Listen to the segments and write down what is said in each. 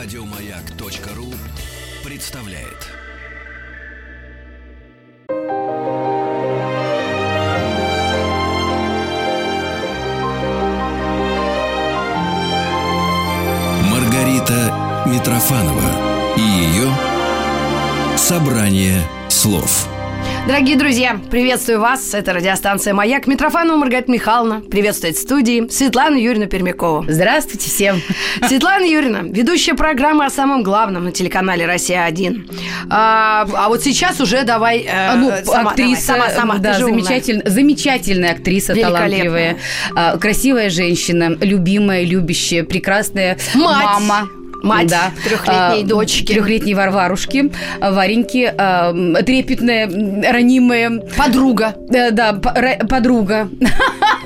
Радиомаяк.ру представляет. Маргарита Митрофанова и ее собрание слов. Дорогие друзья, приветствую вас. Это радиостанция «Маяк». Митрофанова Маргарита Михайловна приветствует в студии Светлана Юрьевна Пермякова. Здравствуйте всем. Светлана Юрьевна, ведущая программы о самом главном на телеканале «Россия-1». А, а вот сейчас уже давай... Э, ну, сама, актриса, давай, сама, сама, да, ты же умная. замечатель, замечательная актриса, талантливая, а, красивая женщина, любимая, любящая, прекрасная Мать. мама. Мать да. трехлетней дочки. Трехлетней Варварушки, а, Вареньки, а, трепетная, ранимая. Подруга. Да, да, подруга.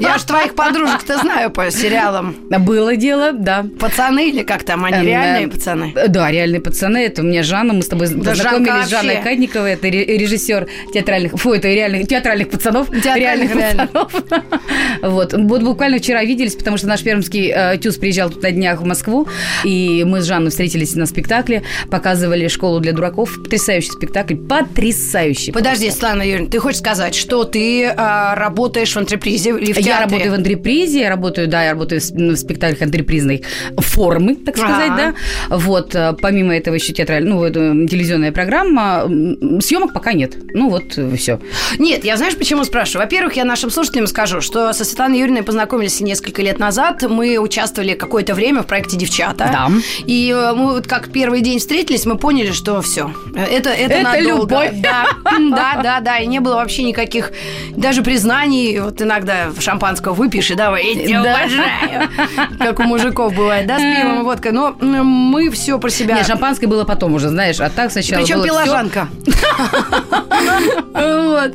Я ж твоих подружек-то знаю по сериалам. Было дело, да. Пацаны или как там, они Эм, реальные э, пацаны? Да, реальные пацаны. Это у меня Жанна. Мы с тобой Да, познакомились вообще. Кадниковой. Это ре- режиссер театральных... Фу, это реальных, театральных пацанов. Театральных, реально. пацанов. Вот. Вот буквально вчера виделись, потому что наш пермский э, ТЮЗ приезжал тут на днях в Москву. И мы с Жанной встретились на спектакле. Показывали «Школу для дураков». Потрясающий спектакль. Потрясающий. Подожди, Светлана Юрьевна, ты хочешь сказать, что ты а, работаешь в антрепризе или в Я театре? работаю в антрепризе, я работаю, да, я работаю в, с- в спектаклях антрепризной формы, так сказать, Ага. да. Вот, э, помимо этого еще театральная, ну, телевизионная программа. Съемок пока нет. Ну, вот, все. Нет, я знаешь, почему спрашиваю? Во-первых, я нашим слушателям скажу, что со Светланой Юрьевной познакомились несколько лет назад. Мы участвовали какое-то время в проекте «Девчата». Да. И э, мы вот как первый день встретились, мы поняли, что все. Это, это, Это надолго. любовь. Да, да, да, да. И не было вообще никаких даже признаний. Вот иногда шампанского выпьешь и давай, я тебя Да. уважаю. Как у мужиков бывает, да, с пивом и водкой. Но мы все про себя... Нет, шампанское было потом уже, знаешь, а так сначала Причем пила. Жанка. Вот.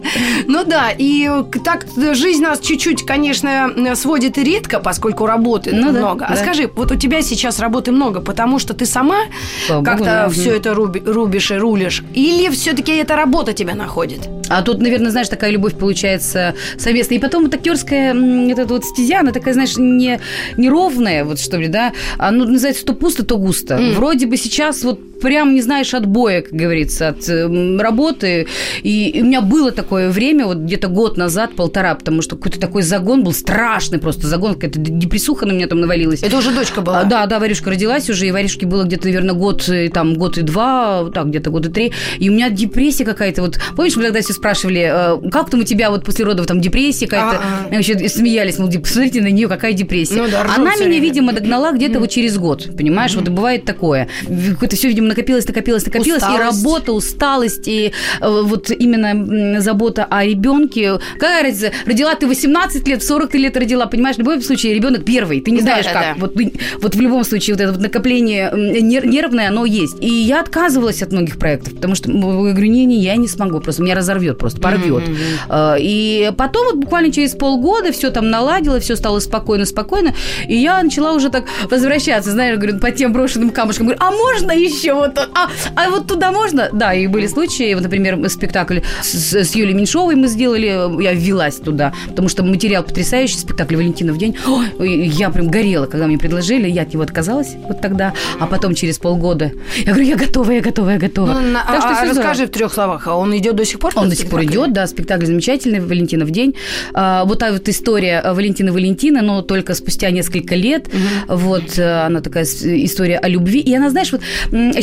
Ну да, и так жизнь нас чуть-чуть, конечно, сводит и редко, поскольку работы Ну много. А скажи, вот у тебя сейчас работы много, потому что ты сама как-то да. все это руби- рубишь и рулишь? Или все-таки эта работа тебя находит? А тут, наверное, знаешь, такая любовь получается совместная. И потом вот актерская вот эта вот стезя, она такая, знаешь, не, неровная, вот что ли, да? А, ну, называется, то пусто, то густо. Вроде бы сейчас вот прям не знаешь отбоя, как говорится, от эм, работы. И, и у меня было такое время, вот где-то год назад, полтора, потому что какой-то такой загон был, страшный просто загон, какая-то депрессуха на меня там навалилась. Это уже дочка была? А, да, да, Варюшка родилась уже, и Варюшке было где-то, наверное, год, и там, год и два, так, где-то год и три. И у меня депрессия какая-то. Вот помнишь, мы тогда все спрашивали, э, как там у тебя вот после родов там депрессия какая-то? А-а. И вообще смеялись, мол, посмотрите на нее, какая депрессия. Ну да, Она меня, время. видимо, догнала где-то вот через год, понимаешь? Вот бывает такое. Какое-то все, видимо, накопилось, накопилось, накопилось. И Усталость. работа, усталость, и э, вот именно забота о ребенке. Какая разница? Родила ты 18 лет, 40 ты лет родила, понимаешь? В любом случае ребенок первый. Ты не Да, знаешь, да, как. да. Вот, вот в любом случае вот это вот накопление нервное, оно есть. И я отказывалась от многих проектов, потому что я говорю, не-не, я не смогу, просто меня разорвет, просто порвет. Э, И потом вот буквально через полгода все там наладило, все стало спокойно, спокойно, и я начала уже так возвращаться, знаешь, говорю, по тем брошенным камушкам, говорю, а можно еще вот, а, а вот туда можно? Да, и были случаи, вот, например, спектакль с, с Юлией Меньшовой мы сделали, я ввелась туда, потому что материал потрясающий, спектакль «Валентина в день». Ой, я прям горела, когда мне предложили, я от него отказалась вот тогда, а потом через полгода, я говорю, я готова, я готова, я готова. Ну, Так что а, всё здорово. расскажи в трех словах, а он идет до сих пор? Он до сих пор идет, да, спектакль замечательный, Валентина в день. А, вот та вот история Валентины Валентина, но только спустя несколько лет. Вот э, она такая история о любви. И она, знаешь, вот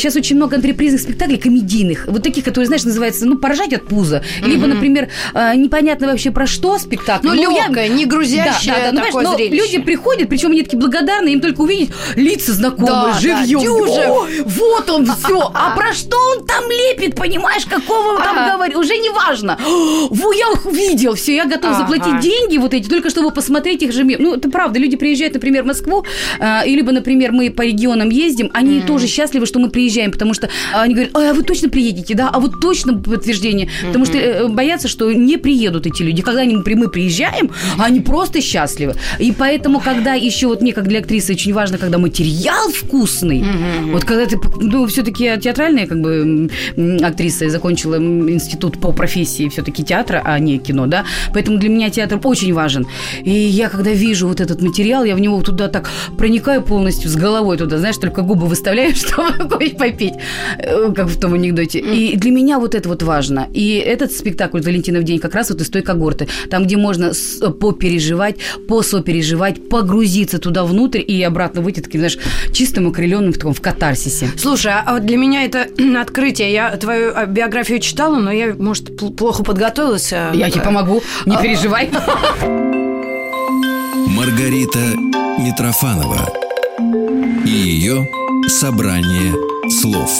сейчас очень много антрепризных спектаклей комедийных, вот таких, которые, знаешь, называются, ну, поражать от пуза. Либо, например, э, непонятно вообще про что спектакль. Ну, я- легкое, не грузящее да, да, да, ну, такое понимаешь, но зрелище. люди приходят, причем они такие благодарные, им только увидеть лица знакомые, Да, да, живьем. Дюжев. О, вот он все. А про что он там лепит, понимаешь, какого он там говорит, уже не важно. Во, я их видел, все, я готов заплатить деньги вот эти, только чтобы посмотреть их же. Ну, это правда, люди приезжают, например, в Москву, и либо, например, мы по регионам ездим, они тоже счастливы, что мы приезжаем приезжаем, потому что они говорят, а вы точно приедете, да, а вот точно подтверждение, потому что э, боятся, что не приедут эти люди. Когда они, мы приезжаем, они просто счастливы. И поэтому, когда еще вот мне, как для актрисы, очень важно, когда материал вкусный, вот когда ты, ну, все-таки театральная как бы актриса, я закончила институт по профессии все-таки театра, а не кино, да, поэтому для меня театр очень важен. И я, когда вижу вот этот материал, я в него туда так проникаю полностью с головой туда, знаешь, только губы выставляю, чтобы попить, э, как в том анекдоте. И для меня вот это вот важно. И этот спектакль «Валентинов день» как раз вот из той когорты, там, где можно попереживать, посопереживать, погрузиться туда внутрь и обратно выйти таким, знаешь, чистым, окрыленным в таком в катарсисе. Слушай, а вот для меня это открытие. Я твою а, биографию читала, но я, может, плохо подготовилась. А, я тебе помогу, не переживай. Маргарита Митрофанова и ее собрание слов.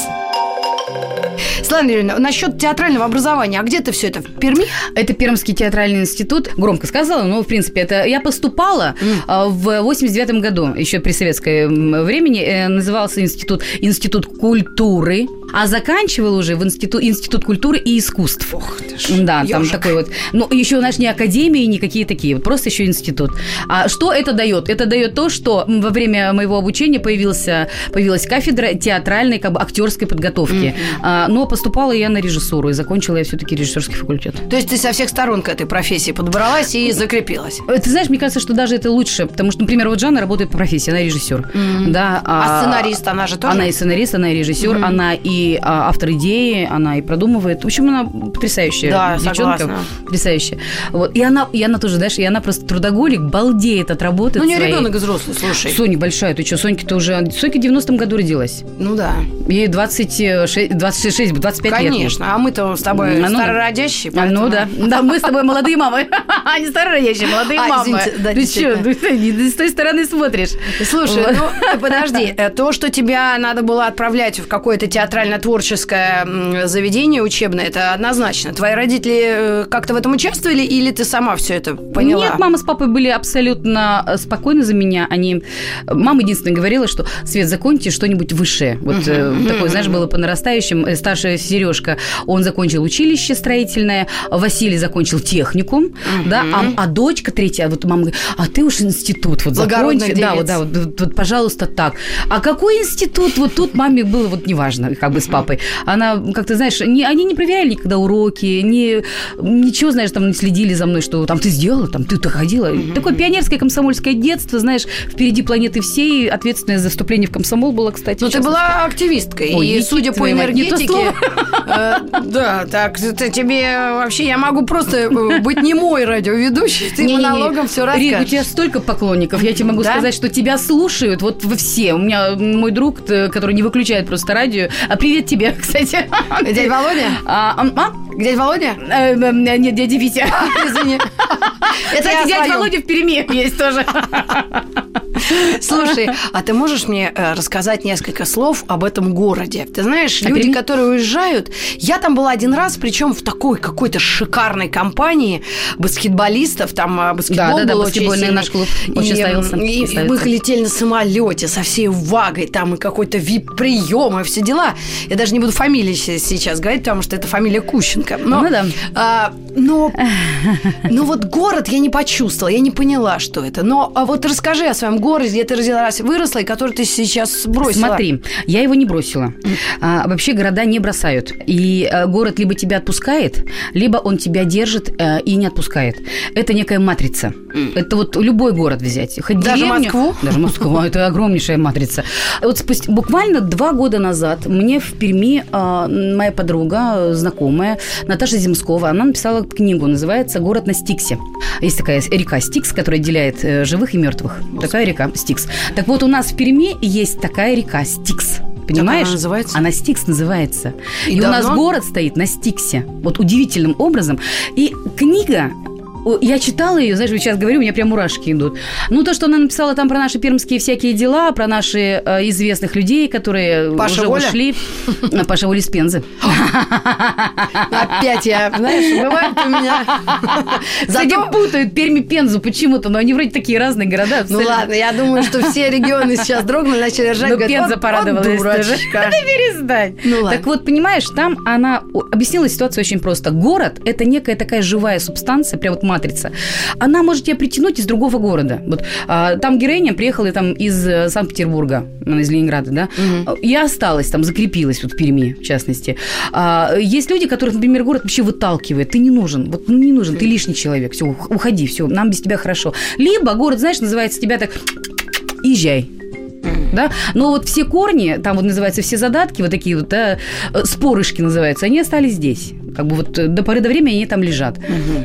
Светлана Юрьевна, насчет театрального образования, а где ты все это? В Перми? Это Пермский театральный институт. Громко сказала, но, в принципе, это я поступала mm. в 89 году, еще при советском времени, э, назывался институт Институт культуры, а заканчивал уже в институт, институт культуры и искусств. Ох ты ж, Да, ёжик. там такой вот. Ну, еще, знаешь, не академии, никакие такие, просто еще институт. А что это дает? Это дает то, что во время моего обучения появился, появилась кафедра театральной, как бы актерской подготовки. Mm-hmm. А, но поступала я на режиссуру и закончила я все-таки режиссерский факультет. То есть ты со всех сторон к этой профессии подобралась и закрепилась? Э, ты знаешь, мне кажется, что даже это лучше, потому что, например, вот Жанна работает по профессии, она режиссер. Mm-hmm. Да, а, а сценарист, она же тоже? Она и сценарист, она и режиссер, mm-hmm. она и а, автор идеи, она и продумывает. В общем, она потрясающая да, девчонка. Согласна. Потрясающая. Вот. И она, и она тоже, знаешь, и она просто трудоголик, балдеет от работы Ну, не своей. ребенок взрослый, слушай. Соня большая, ты что, Сонька-то уже... Сонька в 90-м году родилась. Ну да. Ей 26, 26 25 Конечно. лет. Конечно, а мы-то с тобой А, ну, старородящие. А, ну поэтому- да. Да, мы с тобой молодые мамы. А не старородящие, молодые А, мамы. Ты что, ты с той стороны смотришь. Слушай, ну подожди, э, то, что тебя надо было отправлять в какое-то театрально-творческое м, заведение учебное, это однозначно. Твои родители э, как-то в этом участвовали или ты сама все это поняла? Нет, мама с папой были абсолютно э, спокойны за меня. Они... Мама единственное говорила, что Свет, закончите что-нибудь высшее. Вот э, такое, знаешь, было по нарастающим. Старший Сережка, он закончил училище строительное, Василий закончил техникум, да, а, а дочка третья, вот мама говорит, а ты уж институт вот Благородных закончи. Да, вот, да, вот, вот, вот, пожалуйста, так. А какой институт? Вот тут маме было вот неважно, как бы с папой. Она, как ты знаешь, не, они не проверяли никогда уроки, не, ничего, знаешь, там не следили за мной, что там ты сделала, там ты-то ходила. Такое пионерское комсомольское детство, знаешь, впереди планеты всей, ответственное за вступление в комсомол было, кстати. Ну, ты была активисткой, Ой, и судя по энергетике... э, Да, так, тебе вообще... Я могу просто э, быть не мой радиоведущий, ты монологом все Рит, у расскажешь. тебя столько поклонников. Я тебе могу сказать, что тебя слушают вот все. У меня мой друг, т- который не выключает просто радио. А привет тебе, кстати. Дядя Володя? А, а, а? Дядя Володя? Э, э, Нет, дядя Витя. Извини. Это я Кстати, дядя. Володя в Перми есть тоже. Слушай, а ты можешь мне э, рассказать несколько слов об этом городе? Ты знаешь, О люди, Перми? которые уезжают... Я там была один раз, причем в такой какой-то шикарной компании баскетболистов. Там э, баскетбол Да, да, да, был очень баскетбольный сильный. наш клуб очень и, ставился, И, и мы летели на самолете со всей вагой, там и какой-то вип-прием, и все дела. Я даже не буду фамилии сейчас говорить, потому что это фамилия Кущенко. Но, Ну да. а, но, но вот город я не почувствовала, я не поняла, что это. Но а вот расскажи о своем городе, где ты родилась, выросла, и который ты сейчас бросила. Смотри, я его не бросила. А, вообще города не бросают. И э, город либо тебя отпускает, либо он тебя держит э, и не отпускает. Это некая матрица. Это вот любой город взять. Хоть Даже деревню- Москву? Даже Москву. Это огромнейшая матрица. Вот спустя- буквально два года назад мне в Перми э, моя подруга, знакомая, Наташа Земскова, она написала книгу, называется «Город на Стиксе». Есть такая река Стикс, которая отделяет э, живых и мертвых. Такая река Стикс. Так вот, у нас в Перми есть такая река Стикс. Понимаешь? она называется? Она Стикс называется. И И, у нас давно? город стоит на Стиксе. Вот удивительным образом. И книга я читала ее, знаешь, сейчас говорю, у меня прям мурашки идут. Ну, то, что она написала там про наши пермские всякие дела, про наши э, известных людей, которые Паша уже Воля? ушли. А, Паша Воля из Пензы. Опять я, знаешь, бывает у меня. Кстати, путают Перми Пензу почему-то, но они вроде такие разные города. Ну ладно, я думаю, что все регионы сейчас дрогнули, начали ржать. Ну, Пенза порадовалась тоже. дурачка. Да перестань. Ну. Так вот, понимаешь, там она объяснила ситуацию очень просто. Город – это некая такая живая субстанция, прям вот матрица. Она может тебя притянуть из другого города. Вот а, там героиня приехала там из э, Санкт-Петербурга, она из Ленинграда, да? Я осталась там, закрепилась вот в Перми, в частности. А, есть люди, которых, например, город вообще выталкивает. Ты не нужен, вот ну, не нужен, ты лишний человек. Все, уходи, все, нам без тебя хорошо. Либо город, знаешь, называется тебя так езжай. Да? Но вот все корни, там вот называются все задатки, вот такие вот, да, э, спорышки называются, они остались здесь. Как бы вот э, до поры до времени они там лежат.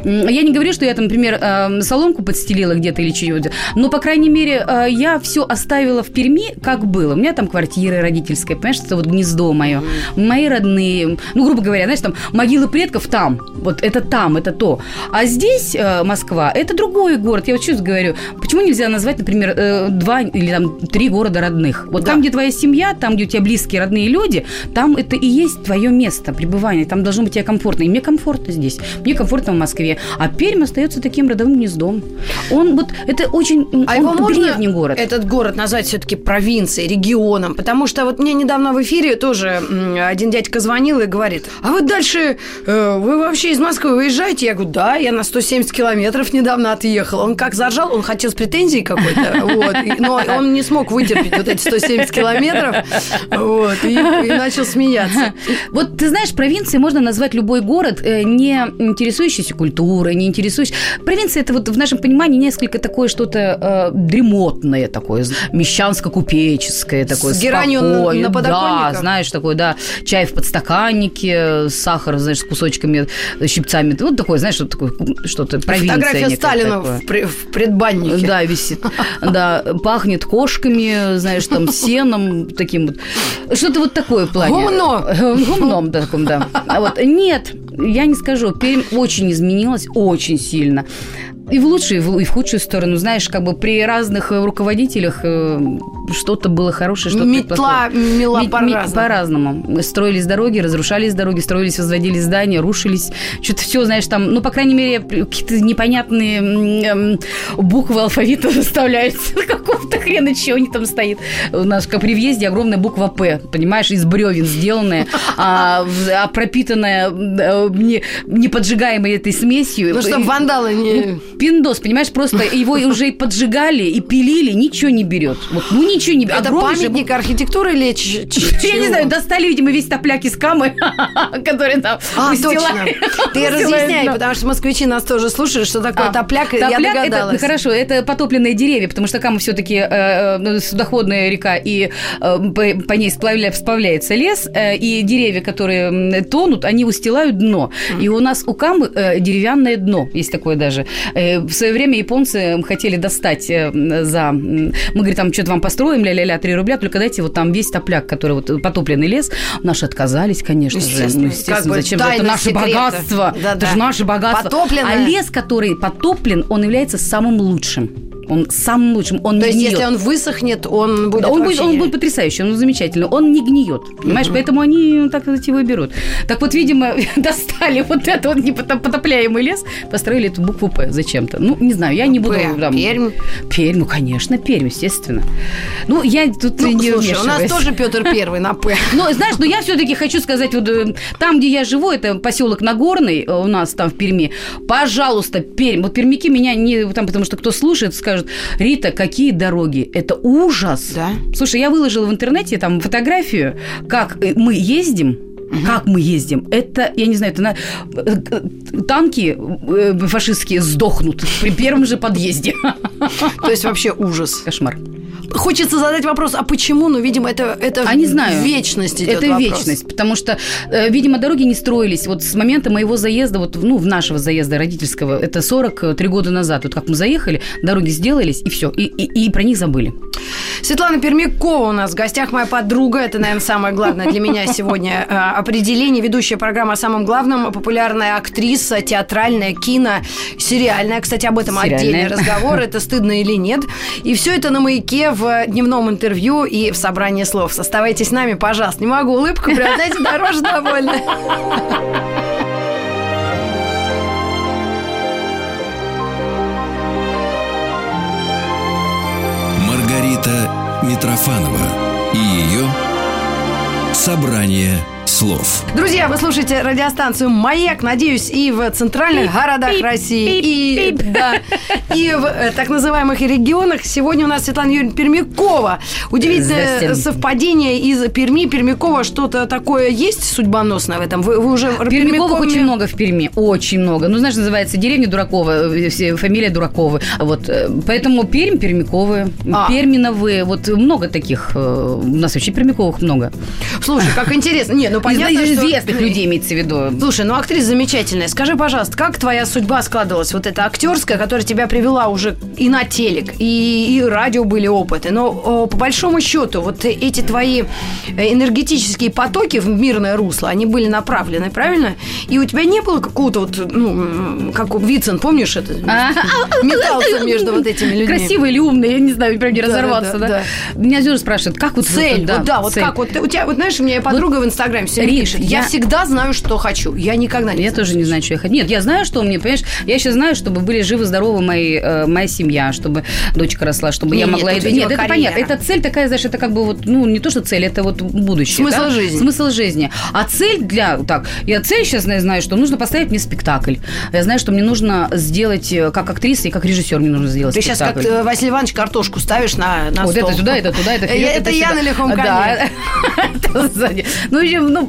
М, Я не говорю, что я там, например, э, соломку подстелила где-то или чего-то, но, по крайней мере, э, я все оставила в Перми, как было. У меня там квартира родительская, понимаешь, это вот гнездо мое. Мои родные, ну, грубо говоря, знаешь, там могилы предков там. Вот это там, это то. А здесь э, Москва, это другой город. Я вот что говорю, почему нельзя назвать, например, два или там три города родных? Вот Да. там, где твоя семья, там, где у тебя близкие, родные люди, там это и есть твое место пребывания. Там должно быть тебе комфортно. И мне комфортно здесь. Мне комфортно в Москве. А Пермь остается таким родовым гнездом. Он вот, это очень, А он его можно, древний город. этот город, назвать все-таки провинцией, регионом? Потому что вот мне недавно в эфире тоже один дядька звонил и говорит, а вы дальше, э, вы вообще из Москвы выезжаете? Я говорю, да, я на 170 километров недавно отъехал. Он как заржал, он хотел с претензией какой-то, вот, но он не смог вытерпеть вот эти 170 километров, вот, и, и начал смеяться. Вот ты знаешь, провинцией можно назвать любой город, э, не интересующийся культурой, не интересующийся... Провинция – это вот в нашем понимании несколько такое что-то э, дремотное такое, мещанско-купеческое такое, С геранью на- спокойное. на подоконниках? Да, знаешь, такой, да, чай в подстаканнике, сахар, знаешь, с кусочками, э, щипцами. Вот такое, знаешь, что такое, что-то провинция. Фотография Сталина такое. в, в предбаннике. Да, висит. Да, пахнет кошками, знаешь, там, сеном таким вот. Что-то вот такое в плане. Гумно. Гумном таком, да. А вот нет, я не скажу. Пермь очень изменилась, очень сильно. И в лучшую, и в и в худшую сторону. Знаешь, как бы при разных э, руководителях э, что-то было хорошее, что-то Метла мела по-разному. по-разному. Строились дороги, разрушались дороги, строились, возводились здания, рушились. Что-то все, знаешь, там, ну, по крайней мере, какие-то непонятные эм, буквы алфавита заставляются. Какого-то хрена, чего они там стоит. У нас, как при въезде, огромная буква «П», понимаешь, из бревен сделанная, а, а пропитанная э, не, не поджигаемой этой смесью. Ну, чтобы вандалы не... Пиндос, понимаешь, просто его уже и поджигали, и пилили, ничего не берет. Вот, ну, ничего не берет. Это Огромный же памятник архитектуры или я не знаю, достали, видимо, весь топляк из камы, который там А, точно. Ты разъясняй, потому что москвичи нас тоже слушают, что такое А, топляк, я догадалась. ну, хорошо, это потопленные деревья, потому что Кама все-таки судоходная река, и э, по, ней сплавля- сплавляется лес, э, и деревья, которые тонут, они устилают дно. И у нас у Камы э, деревянное дно, есть такое даже. Э, в свое время японцы хотели достать э, за... Мы, говорим, там что-то вам построим, ля-ля-ля, 3 рубля, только дайте вот там весь топляк, который вот потопленный лес. Наши отказались, конечно же. Естественно. Ну, естественно, Как зачем же? Это наше секрета. богатство. Да-да. Это же наше богатство. Потопленное. А лес, который потоплен, он является самым лучшим. Он самым лучшим. Он То не есть, гниет. если он высохнет, он будет он, будет, он будет потрясающий, он замечательный, он не гниет, понимаешь, поэтому они так вот его и берут. Так вот, видимо, достали вот этот вот непотопляемый лес, построили эту букву П зачем-то. Ну, не знаю, я не буду... П, там- Пермь. Пермь, ну, конечно, Пермь, естественно. Ну, я тут Ну, не слушай, у нас тоже Петр Первый на П. Но, знаешь, но я все-таки хочу сказать, вот э, там, где я живу, это поселок Нагорный, э, у нас там в Перми. Пожалуйста, Пермь. Вот пермяки меня не... Там, потому что кто слушает, скажет, Рита, какие дороги? Это ужас. Да? Слушай, я выложила в интернете там фотографию, как э, мы ездим, Как мы ездим? Это, я не знаю, это на... э, танки э, фашистские сдохнут при первом же подъезде. То есть вообще ужас. Кошмар. Хочется задать вопрос, а почему? Ну, видимо, это, это А не знаю. вечность идет Это вопрос. вечность, потому что, э, видимо, дороги не строились. Вот с момента моего заезда, вот, ну, в нашего заезда родительского, это 43 года назад. Вот как мы заехали, дороги сделались, и все, и, и, и про них забыли. Светлана Пермякова у нас в гостях, моя подруга. Это, наверное, самое главное для меня сегодня э, определение. Ведущая программа о самом главном. Популярная актриса, театральная, кино, сериальная. Кстати, об этом Сериальная. отдельный разговор. Это стыдно или нет. И все это на маяке в дневном интервью и в собрании слов. Оставайтесь с нами, пожалуйста. Не могу улыбку, прям, знаете, дороже довольно. Митрофанова и ее «Собрание слов». Друзья, вы слушаете радиостанцию «Маяк», надеюсь, и в центральных городах России, и, да, и в э, так называемых регионах. Сегодня у нас Светлана Юрьевна Пермякова. Удивительное Здрасте. совпадение из Перми. Пермякова что-то такое есть судьбоносное в этом? Вы, вы уже Пермяковых Пермяковыми- очень много в Перми, очень много. Ну, знаешь, называется деревня Дуракова, э, все- фамилия Дураковы. Вот, э, поэтому Пермь, Пермяковые, А. Перминовые, вот много таких. э, У нас вообще Пермяковых много. Слушай, как интересно. Не, ну понятно, Из что- известных людей имеется в виду. Слушай, ну актриса замечательная. Скажи, пожалуйста, как твоя судьба складывалась? Вот эта актерская, которая тебя привела уже и на телек, и, и радио были опыты. Но о, по большому счету, вот эти твои э, энергетические потоки в мирное русло, они были направлены, правильно? И у тебя не было какого-то вот, ну, как у Вицин, помнишь это? А, Метался между вот этими людьми. Красивый или умный, я не знаю, прям не разорваться, да. Меня Зюра спрашивает, как вот... Цель, да, вот как вот у тебя, вот знаешь, у меня подруга в Инстаграме все пишет, я, я- всегда знаю, что хочу, я никогда не Я тоже не знаю, что я хочу. Нет, я знаю, что мне, понимаешь, я сейчас знаю, чтобы были живы-здоровы мои, э, моя семья, чтобы дочка росла, чтобы Не, я нет, могла... тут, это- нет, это понятно. Это цель такая, знаешь, это как бы вот, ну, не то, что цель, это вот будущее. Смысл да? жизни. Смысл жизни. А цель для... Так, я цель сейчас знаю, что нужно поставить мне спектакль. Я знаю, что мне нужно сделать, э, как актриса и как режиссер мне нужно сделать Ты сейчас как спектакль. э, Василий Иванович картошку ставишь на, на Вот стол. это туда, это туда, это Э, вперед, Это я сюда. на лихом коне. Да, это. Ну, ну,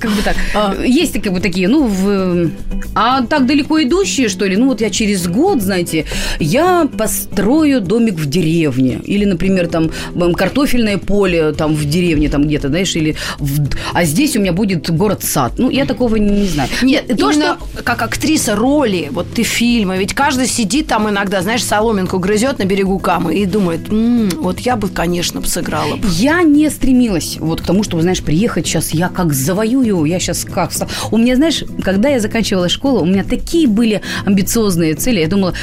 как бы так. А. Есть как бы такие, ну, в... А так далеко идущие, что ли? Ну, вот я через год, знаете, я построю домик в деревне. Или, например, там картофельное поле там в деревне, там где-то, знаешь, или... в- А здесь у меня будет город-сад. Ну, я такого не, знаю. Нет, то, именно что... как актриса роли, вот ты фильмы, ведь каждый сидит там иногда, знаешь, соломинку грызет на берегу Камы и думает, «М, вот я бы, конечно, сыграла бы. Я не стремилась вот к тому, чтобы, знаешь, приехать сейчас, я как завоюю, я сейчас как... ста- У меня, знаешь, когда я заканчивала школу, у меня такие были амбициозные цели. Я думала,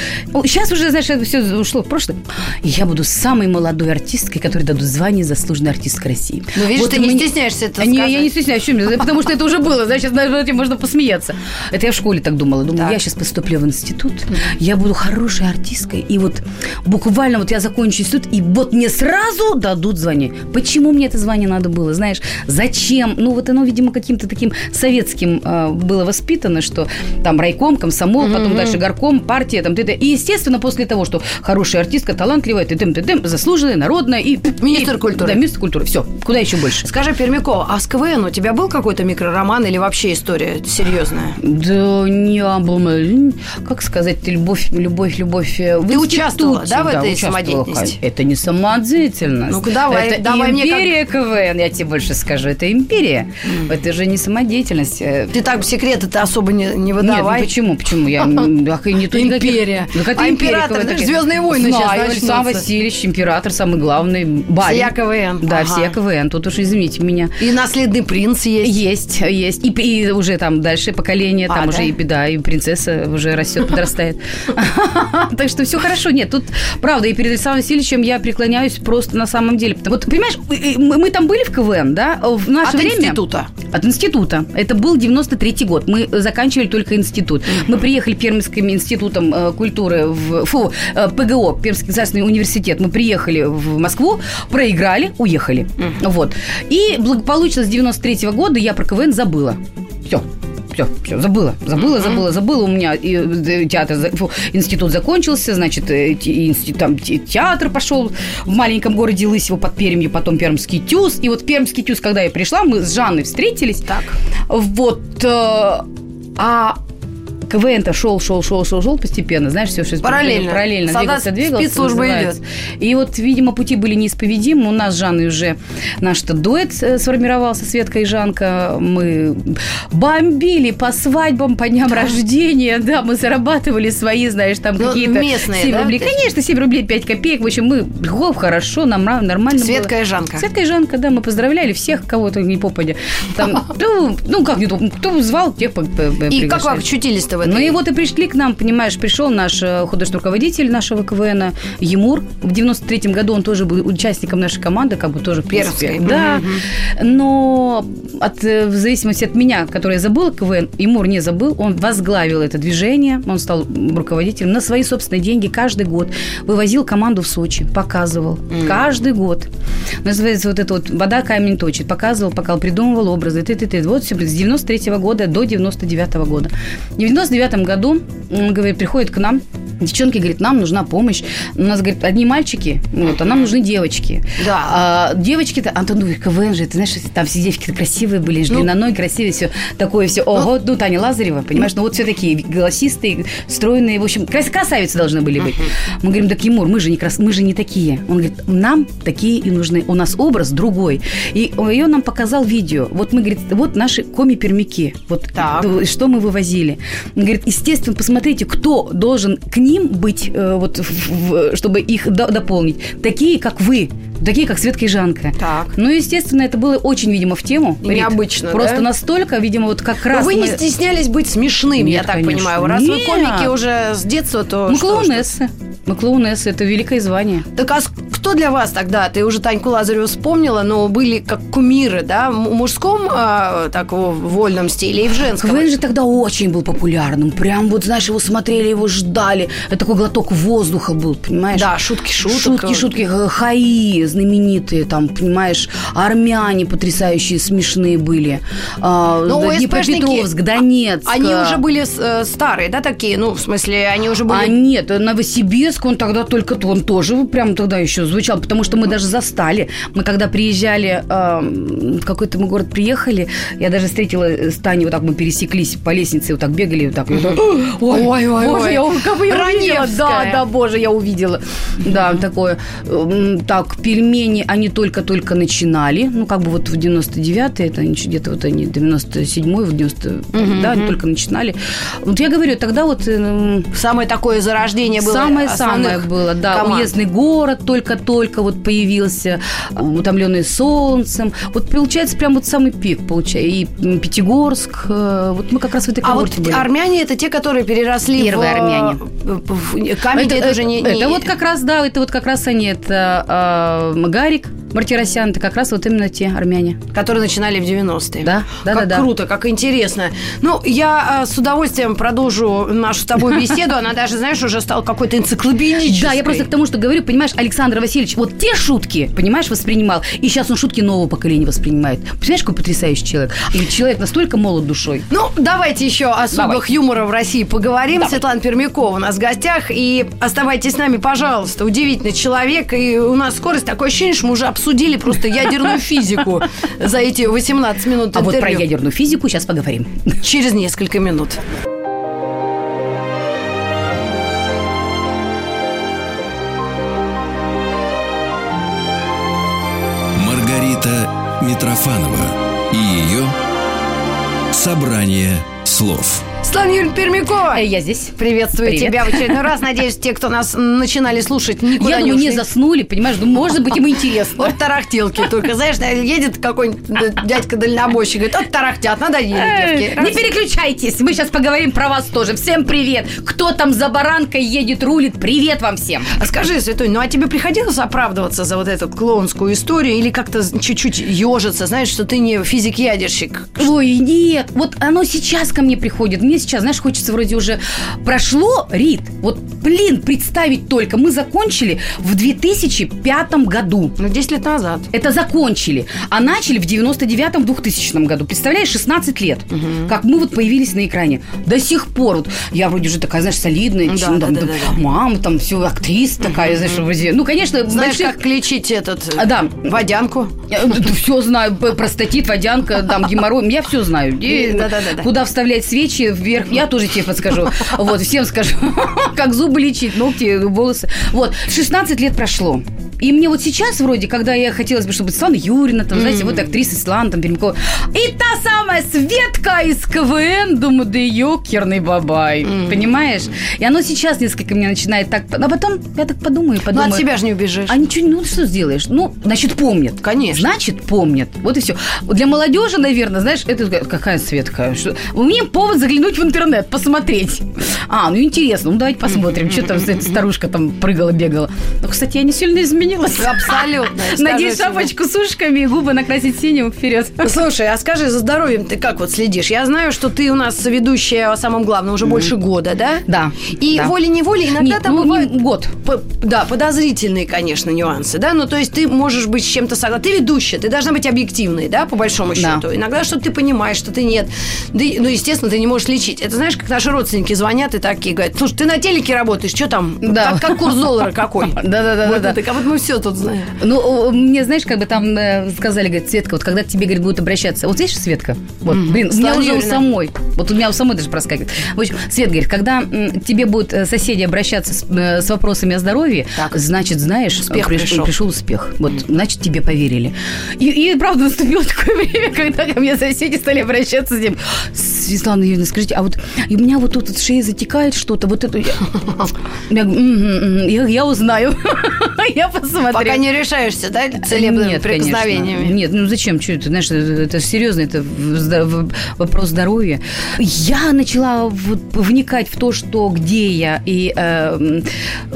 сейчас уже, знаешь, это все ушло в прошлое. Я буду самой молодой артисткой, которой дадут звание заслуженной артистка России. Ну, видишь, ты не мне- стесняешься это не, сказать. я не стесняюсь, потому что это уже было, сейчас над этим можно посмеяться. Это я в школе так думала. Думаю, я сейчас поступлю в институт, я буду хорошей артисткой, и вот буквально вот я закончу институт, и вот мне сразу дадут звание. Почему мне это звание надо было, знаешь? Зачем? Ну, вот оно, видимо, каким-то таким советским э, было воспитано, что там райком, комсомол, потом дальше горком, партия, там, т.д. И, естественно, после того, что хорошая артистка, талантливая, ты ты ты заслуженная, народная и... Министр и- культуры. Да, министр культуры. Все, куда еще больше? Скажи, Пермякова, а с КВН у тебя был какой-то микророман или вообще история серьезная? Да не было. Как сказать, любовь, любовь, любовь. э, в Ты участвовала, да, в этой самодеятельности? Это не самодеятельность. Ну-ка, давай, это давай мне как- империя КВН, я тебе больше скажу. Это империя. Это же не самодеятельность. Э, Ты так секреты-то особо не, не Нет, выдавай. ну почему? Почему? Я м, так и не то никаких- Империя. Ну, какая А император, такая? «Звездные войны» сейчас Знаю, начнутся. Александр Васильевич, император, самый главный. Барин. Всея КВН. Да, Ага. все КВН. Тут уж извините меня. И наследный принц есть. Есть, есть. И, и уже там дальше поколение, А, там да? уже и беда, и принцесса уже растет, подрастает. Так что все хорошо. Нет, тут правда, и перед Александром Васильевичем я преклоняюсь просто на самом деле. Вот, понимаешь, мы мы там были в КВН, да, в наше От время... института. От института. Это был 93-й год. Мы заканчивали только институт. Мы приехали Пермским институтом э, культуры в фу, э, ПГО, Пермский государственный университет. Мы приехали в Москву, проиграли, уехали. Вот. И благополучно с 93-го года я про КВН забыла. Все. Все, все, забыла, забыла, забыла, забыла. У меня и, э, театр, фу, институт закончился, значит, э, те- инсти- там те- театр пошел в маленьком городе Лысево под Пермью, потом Пермский ТЮЗ. И вот Пермский ТЮЗ, когда я пришла, мы с Жанной встретились. Так. Вот. э, А КВН-то шел, шел, шел, шел, шел постепенно, знаешь, все, что Параллельно. параллельно Солдат двигался, двигался. спецслужбы называется. И вот, видимо, пути были неисповедимы. У нас с Жанной уже наш-то дуэт э, сформировался, Светка и Жанка. Мы бомбили по свадьбам, по дням рождения, да, мы зарабатывали свои, знаешь, там Ну, какие-то... местные, 7 да, рублей. Конечно, 7 рублей 5 копеек. В общем, мы гоп, хорошо, нам нормально Светка было. и Жанка. Светка и Жанка, да, мы поздравляли всех, кого-то не попадя. Там, ну, ну, как не то, кто звал, тех И как вы очутились-то в? Ну и вот и пришли к нам, понимаешь, пришел наш э, художественный руководитель нашего КВН Емур. В 93-м году он тоже был участником нашей команды, как бы тоже, в принципе. Пермской. Да. Но от, э, в зависимости от меня, которая забыла КВН, Емур не забыл, он возглавил это движение, он стал руководителем на свои собственные деньги каждый год. Вывозил команду в Сочи, показывал. Каждый год. Называется вот это вот «Вода камень точит». Показывал, пока придумывал образы. Ты, ты, ты. Вот все, с 93 года до 99 года. В 99 году, он говорит, приходит к нам, Девчонки, говорит, нам нужна помощь. У нас, говорит, одни мальчики, вот, а нам нужны девочки. Да. А, девочки-то, Антон, ну, КВН же, ты знаешь, там все девочки красивые были, Ну. длинноной, красивые, все такое все. Ого, ну, Таня Лазарева, понимаешь, ну, вот все такие голосистые, стройные, в общем, крас- красавицы должны были быть. Мы говорим, так, Емур, мы же не крас... мы же не такие. Он говорит, нам такие и нужны. У нас образ другой. И он нам показал видео. Вот мы, говорит, вот наши коми-пермяки. Вот Так. д- что мы вывозили. Он говорит, естественно, посмотрите, кто должен к ним быть, э, вот, чтобы их до- дополнить. Такие, как вы. Такие, как Светка и Жанка. Так. Ну, естественно, это было очень, видимо, в тему. И Рит. необычно, Просто да? настолько, видимо, вот как Но раз... вы не мы- стеснялись быть смешными, я Нет, так конечно. понимаю. Раз вы Нет. комики уже с детства, то Мы что клоунессы. Мы клоунессы. Это великое звание. Так а кто для вас тогда? Ты уже Таньку Лазареву вспомнила, но были как кумиры, да? В мужском а, так вольном стиле и в женском. КВН же тогда очень был популярным. Прям вот, знаешь, его смотрели, его ждали. Это такой глоток воздуха был, понимаешь? Да, шутки шуток. Шутки, шутки, Х- хаи знаменитые, там, понимаешь, армяне потрясающие, смешные были. А, Ну, да, Днепропетровск, Донецк. Они уже были э, старые, да, такие? Ну, в смысле, они уже были... А нет, Новосибирск, он тогда только, он тоже прям тогда еще звучал, потому что мы даже застали. Мы когда приезжали, э, в какой-то мы город приехали, я даже встретила с Таней, вот так мы пересеклись по лестнице, вот так бегали, вот так. вот так, Ой, Ой, ой, боже, ой. я, как бы я увидела. Да, да, боже, я увидела. Да, такое. Так, пельмени, они только-только начинали, ну, как бы вот в 99-е, это они где-то вот они, 97-й, в 90 да, они только начинали. Вот я говорю, тогда вот э, Самое такое зарождение было Самое-самое было, да. команд. Уездный город только-только вот появился, утомленный солнцем. Вот получается прям вот самый пик, получается. И Пятигорск, э, вот мы как раз в этой А вот когорте были. армяне это те, которые переросли Первые в... армяне. в- в- Камеди это, уже не... это не- вот как раз, да, это вот как раз они, это э, Гарик Мартиросян, это как раз вот именно те армяне. которые начинали в 90-е. Да, да, как да, да. круто, как интересно. Ну, я э, с удовольствием продолжу нашу с тобой беседу. Она даже, знаешь, уже стала какой-то энциклопедической. Да, я просто к тому, что говорю, понимаешь, Александр Васильевич вот те шутки, понимаешь, воспринимал, и сейчас он шутки нового поколения воспринимает. Понимаешь, какой потрясающий человек? И человек настолько молод душой. Ну, давайте еще о судьбах Давай. юмора в России поговорим. Светлана Пермякова у нас в гостях. И оставайтесь с нами, пожалуйста. Удивительный человек. И у нас скорость, такое ощущение, что мы уже обсудили просто ядерную физику за эти 18 минут А вот про ядерную физику сейчас поговорим. Через несколько минут. Маргарита Митрофанова и ее «Собрание слов». Светлана Юрьевна Пермякова. Я здесь. Приветствую Привет. тебя в очередной раз. Надеюсь, те, кто нас начинали слушать, никуда Я не думаю, не ушли. заснули, понимаешь, ну, может быть, им интересно. Вот тарахтелки только, знаешь, едет какой-нибудь дядька-дальнобойщик, говорит, вот тарахтят, надоели девки. Э, Не переключайтесь, мы сейчас поговорим про вас тоже. Всем привет. Кто там за баранкой едет, рулит, привет вам всем. А скажи, Светунь, ну а тебе приходилось оправдываться за вот эту клоунскую историю или как-то чуть-чуть ежиться, знаешь, что ты не физик-ядерщик? Ой, нет, вот оно сейчас ко мне приходит. Мне сейчас, знаешь, хочется вроде уже прошло, Рит. Вот, блин, представить только. Мы закончили в 2005 году. Ну, 10 лет назад. Это закончили. А начали в 99-м, 2000 году. Представляешь, 16 лет. Как мы вот появились на экране. До сих пор. Вот я вроде уже такая, знаешь, солидная. Да, чин, да, там, да, да, да. Мама, там, все, актриса такая, знаешь, вроде. Ну, конечно, Знаешь, больших- как лечить этот... э, А, да. Водянку? все знаю, простатит, водянка, там, геморрой, я все знаю. И Да-да-да-да. Куда вставлять свечи, вверх. Я тоже тебе подскажу. Вот, всем скажу, как зубы лечить, ногти, волосы. Вот, 16 лет прошло. И мне вот сейчас вроде, когда я хотелось бы, чтобы Светлана Юрьевна, там, знаете, вот актриса Светлана там, Пермякова, и та самая Светка из КВН, думаю, да ёкерный бабай, понимаешь? И оно сейчас несколько меня начинает так... А потом я так подумаю, Ну, подумаю. от себя же не убежишь. А ничего, ну что сделаешь? Ну, значит, помнят. Конечно. Значит, помнят. Вот и все. Для молодежи, наверное, знаешь, это какая Светка? Что... У меня повод заглянуть в интернет, посмотреть. А, ну интересно, ну давайте посмотрим, что там эта старушка там прыгала, бегала. Ну, кстати, я не сильно изменилась. Абсолютно. Надеть шапочку с ушками и губы накрасить синим вперед. Слушай, а скажи, за здоровьем ты как вот следишь? Я знаю, что ты у нас ведущая о самом главном уже больше года, да? Да. И волей-неволей иногда там ну, бывают... год. да, подозрительные, конечно, нюансы, да, ну, то есть ты можешь быть с чем-то согласна. Ты ведущая, ты должна быть объективной, да, по большому счету. Иногда что-то ты понимаешь, что ты нет. Ну, естественно, ты не можешь лечить. Это знаешь, как наши родственники звонят и такие говорят, слушай, ты на телеке работаешь, что там? Да. Как, как курс доллара какой? Да-да-да, Вот да. это, как вот мы все тут знаем. Ну, мне, знаешь, как бы там э, сказали, говорит, Светка, вот когда к тебе, говорит, будут обращаться, вот видишь, Светка, вот, блин, у меня уже у самой, вот у меня у самой даже проскакивает. В общем, Свет говорит, когда тебе будут э, соседи обращаться с, э, с вопросами о здоровье, Так. значит, знаешь, Успех приш- пришел. пришел успех. Вот, значит, тебе поверили. И, и, правда, наступило такое время, когда ко мне соседи стали обращаться с ним. Светлана Юрьевна, скажите, а вот у меня вот тут шеи затекает что-то, вот это... Я, я говорю, «Мгм, мгм, я, я узнаю. Я посмотрю. Пока не решаешься, да, целебными Нет, прикосновениями. конечно. Нет, ну зачем? Что это? Знаешь, это, серьезно, это вопрос здоровья. Я начала вникать в то, что где я и э,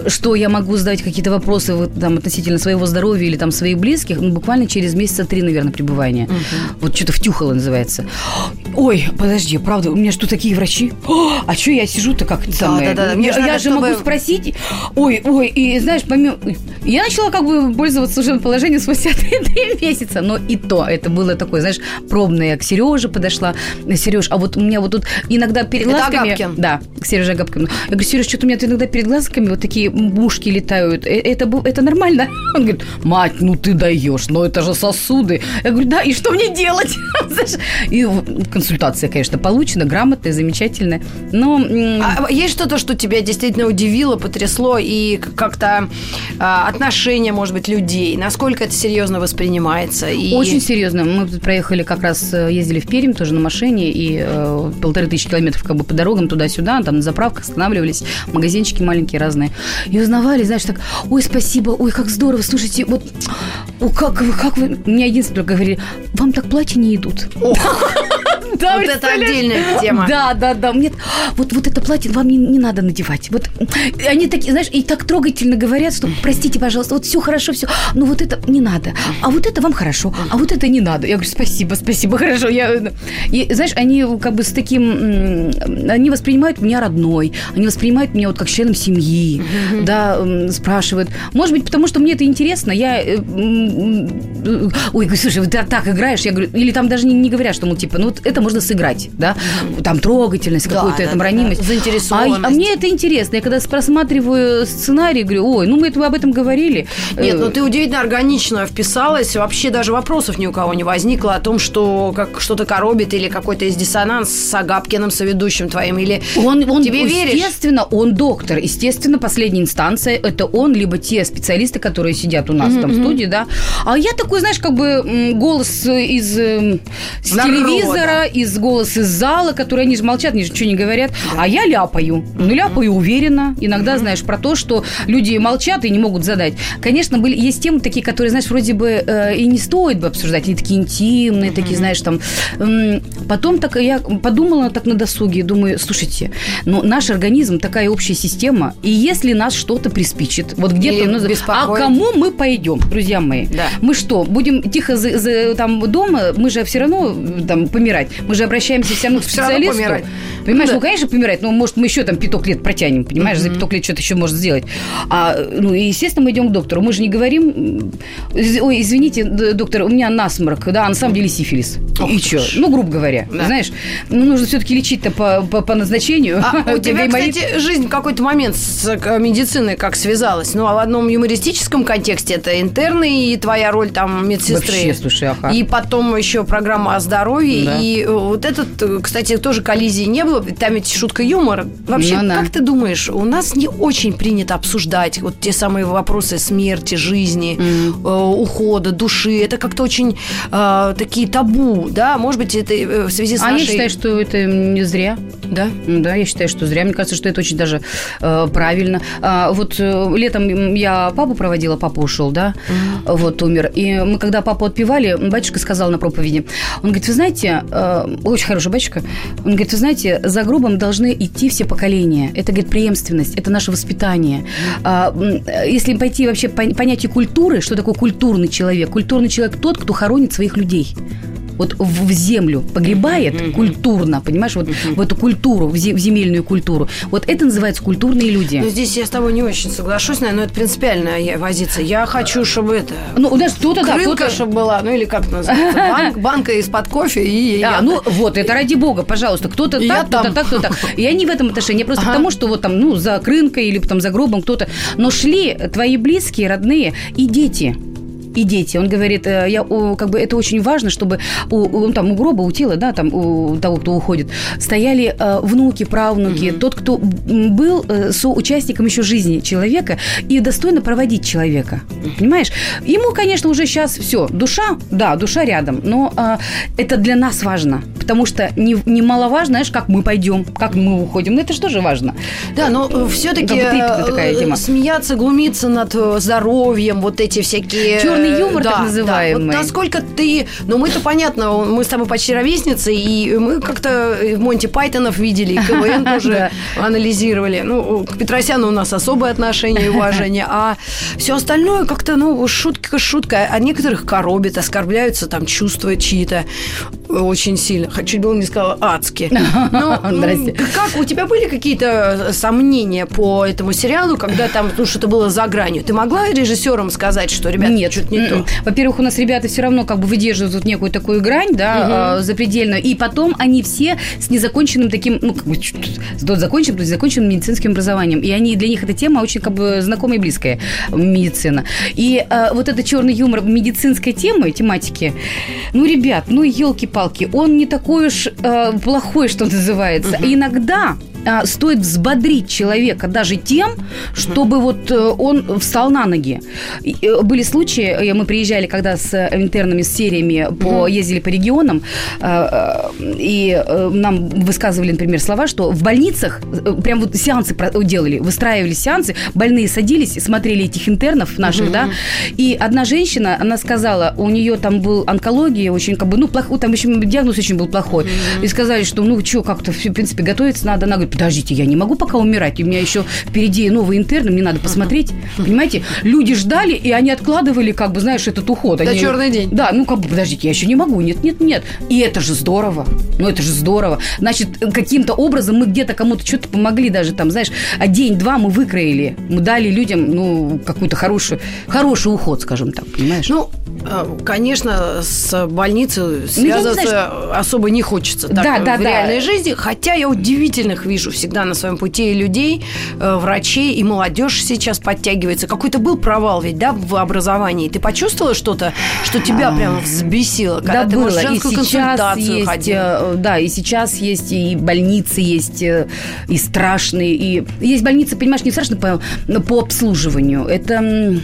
что я могу задавать какие-то вопросы вот, там, относительно своего здоровья или там своих близких, ну, буквально через месяца три, наверное, пребывания. Вот что-то втюхало называется. Ой, подожди, правда, у меня что такие врачи? О, а что я сижу-то как самое? да, да, мне Я, я же чтобы- могу спросить. Ой, ой, и знаешь, помимо... Я начала как бы пользоваться служебным положением спустя три, месяца, но и то это было такое, знаешь, пробное. Я к Сереже подошла. Сереж, а вот у меня вот тут иногда перед Это глазками... Агапкин? Да, к Сереже Агапкину. Я говорю, Сереж, что-то у меня тут иногда перед глазками вот такие мушки летают. Э, Это, это нормально? Он говорит, мать, ну ты даешь, но это же сосуды. Я говорю, да, и что мне делать? И консультация, конечно, получена, грамотная, замечательная. Но А есть что-то, что тебя действительно удивило, потрясло и как-то а, отношение, может быть, людей? Насколько это серьезно воспринимается? И... Очень серьезно. Мы проехали как раз, э, ездили в Пермь тоже на машине, и э, полторы тысячи километров как бы по дорогам туда-сюда, там на заправках останавливались, магазинчики маленькие разные. И узнавали, знаешь, так, ой, спасибо, ой, как здорово, слушайте, вот, о, как вы, как вы, меня единственное говорили, вам так платья не идут. Да, Вот это отдельная тема. Да, да, да. Мне вот, вот это платье вам не, не надо надевать. Вот они такие, знаешь, и так трогательно говорят, что простите, пожалуйста, вот все хорошо, все. Но вот это не надо. А вот это вам хорошо, а вот это не надо. Я говорю, спасибо, спасибо, хорошо. Я... И знаешь, они как бы с таким... Они воспринимают меня родной, они воспринимают меня вот как членом семьи, да, спрашивают. Может быть, потому что мне это интересно, я... э, Ой, слушай, ты так играешь, я говорю, или там даже не, не говорят, что, мол, типа, ну вот это можно сыграть, да, там трогательность, Да, какую-то да, там да, ранимость. да. Заинтересованность. А, а мне это интересно. Я когда просматриваю сценарий, говорю, ой, ну мы это об этом говорили. Нет, Э, ну ты удивительно органично вписалась. Вообще даже вопросов ни у кого не возникло о том, что как что-то коробит или какой-то есть диссонанс с Агапкиным, соведущим твоим. Или Он, он, тебе веришь? естественно, он доктор. Естественно, последняя инстанция – это он, либо те специалисты, которые сидят у нас там в студии, да. А я такой, знаешь, как бы голос из э, с Народа. телевизора, из голос из зала, которые они же молчат, они же ничего не говорят. А я ляпаю. Ну, ляпаю уверенно. Иногда, знаешь, про то, что люди молчат и не могут задать. Конечно, были, есть темы такие, которые, знаешь, вроде бы э, и не стоит бы обсуждать. Они такие интимные, такие, знаешь, там. Потом так я подумала так на досуге, думаю, слушайте, ну, наш организм такая общая система, и если нас что-то приспичит, вот где-то... Ну, а кому мы пойдем, друзья мои? Да. Мы что, будем тихо за- за- там дома? Мы же все равно там помирать. Мы же обращаемся все равно к равно специалисту. помирать. Понимаешь, Ну ну, конечно, помирать, но может мы еще там пяток лет протянем, понимаешь, за пяток лет что-то еще может сделать. А, ну, и, естественно, мы идем к доктору. Мы же не говорим, ой, извините, доктор, у меня насморк, да, а на самом деле сифилис. Ох и что? Ну, грубо говоря, Да. знаешь, ну, нужно все-таки лечить-то по, по, по назначению. А у тебя, кстати, жизнь в какой-то момент с медициной как связалась? Ну, а в одном юмористическом контексте это интерны и твоя роль там медсестры. Вообще, слушай, ага. И потом еще программа о здоровье. Да. И э, вот этот, кстати, тоже коллизии не было. Там ведь шутка юмора. Вообще, Ну да. как ты думаешь, у нас не очень принято обсуждать вот те самые вопросы смерти, жизни, э, ухода, души. Это как-то очень э, такие табу, да? Может быть, это э, в связи с А я нашей... считаю, что это не зря. Да? Ну Да, я считаю, что зря. Мне кажется, что это очень даже э, правильно. А, вот э, летом я папу проводила, папа ушел, да, вот умер. И мы, когда папу отпевали, батюшка сказал на проповеди, он говорит, вы знаете, э, очень хороший батюшка, он говорит, вы знаете, за гробом должны идти все поколения. Это, говорит, преемственность, это наше воспитание. А, если пойти вообще по понятие культуры, что такое культурный человек? Культурный человек тот, кто хоронит своих людей вот в в землю погребает культурно, понимаешь, вот в эту культуру, в зе- в земельную культуру. Вот это называется культурные люди. Но здесь я с тобой не очень соглашусь, наверное, но это принципиально я- возиться. Я хочу, чтобы это... Ну, у нас кто-то, да, кто-то... чтобы была, ну или как называется, банк- банка из-под кофе и я. Ну вот, это ради бога, пожалуйста. Кто-то так, кто-то так, кто-то так. Я не в этом отношении. Я просто Ага. к тому, что вот там, ну, за крынкой или там за гробом кто-то. Но шли твои близкие, родные и дети. И дети. Он говорит, э, я, как бы это очень важно, чтобы у, там, у гроба, у тела, да, там, у того, кто уходит, стояли э, внуки, правнуки, тот, кто был э, соучастником еще жизни человека и достойно проводить человека. Понимаешь? Ему, конечно, уже сейчас все. Душа, да, душа рядом, но а, это для нас важно, потому что не- немаловажно, знаешь, как мы пойдем, как мы уходим. Ну, это же тоже важно. Да, но все-таки Как бы трепетная такая тема. смеяться, глумиться над здоровьем, вот эти всякие... Черный э, юмор, да, так да. называемый. Вот насколько ты... Ну, мы-то понятно, мы с тобой почти ровесницы, и мы как-то и Монти Пайтонов видели, и КВН тоже анализировали. Ну, к Петросяну у нас особое отношение и уважение, а все остальное как-то, ну, шутка шутка, а некоторых коробит, оскорбляются там чувства чьи-то очень сильно. Чуть было не сказала адски. Ну, Здрасте. как, у тебя были какие-то сомнения по этому сериалу, когда там ну, что-то было за гранью? Ты могла режиссерам сказать, что, ребят, Нет, что-то не м-м. то? Во-первых, у нас ребята все равно как бы выдерживают вот некую такую грань, да, а, запредельную. И потом они все с незаконченным таким, ну, как бы, с законченным, то есть законченным медицинским образованием. И они, для них эта тема очень как бы знакомая и близкая, медицина. И а, вот этот черный юмор медицинской темы, тематики, ну, ребят, ну, елки-палки, он не такой уж э, плохой, что называется. Иногда а, стоит взбодрить человека даже тем, чтобы вот э, он встал на ноги. Э, Были случаи, э, мы приезжали когда с интернами, с сериями, по, ездили по регионам, э, и нам высказывали, например, слова, что в больницах прям вот сеансы делали, выстраивали сеансы, больные садились, смотрели этих интернов наших, да, и одна женщина, она сказала, у нее там был онкология, очень как бы, ну, плохой, там еще диагноз очень был плохой, и сказали, что, ну, что, как-то, в принципе, готовиться надо. Она говорит, подождите, я не могу пока умирать, у меня еще впереди новые интерны, мне надо посмотреть, понимаете? Люди ждали, и они откладывали, как бы, знаешь, этот уход. Да, Они- черный день. Да, ну, как бы, подождите, я еще не могу, нет, нет, нет. И это же здорово, ну, это же здорово. Значит, каким-то образом мы где-то кому-то что-то помогли даже, там, знаешь, а день-два мы выкроили, мы дали людям, ну, какую-то хорошую, хороший уход, скажем так, понимаешь? Ну, э, конечно, с больницей Ну, связываться особо не хочется так Да, э, да, в да. реальной жизни. Хотя я удивительных вижу всегда на своем пути и людей, э, врачей, и молодежь сейчас подтягивается. Какой-то был провал ведь, да, в образовании. Ты почувствовала что-то, что тебя прям взбесило, когда да, ты, было. и женскую сейчас консультацию есть, ходила? э, да, и сейчас есть и больницы есть, э, и страшные, и есть больницы, понимаешь, не страшно по, по обслуживанию. Это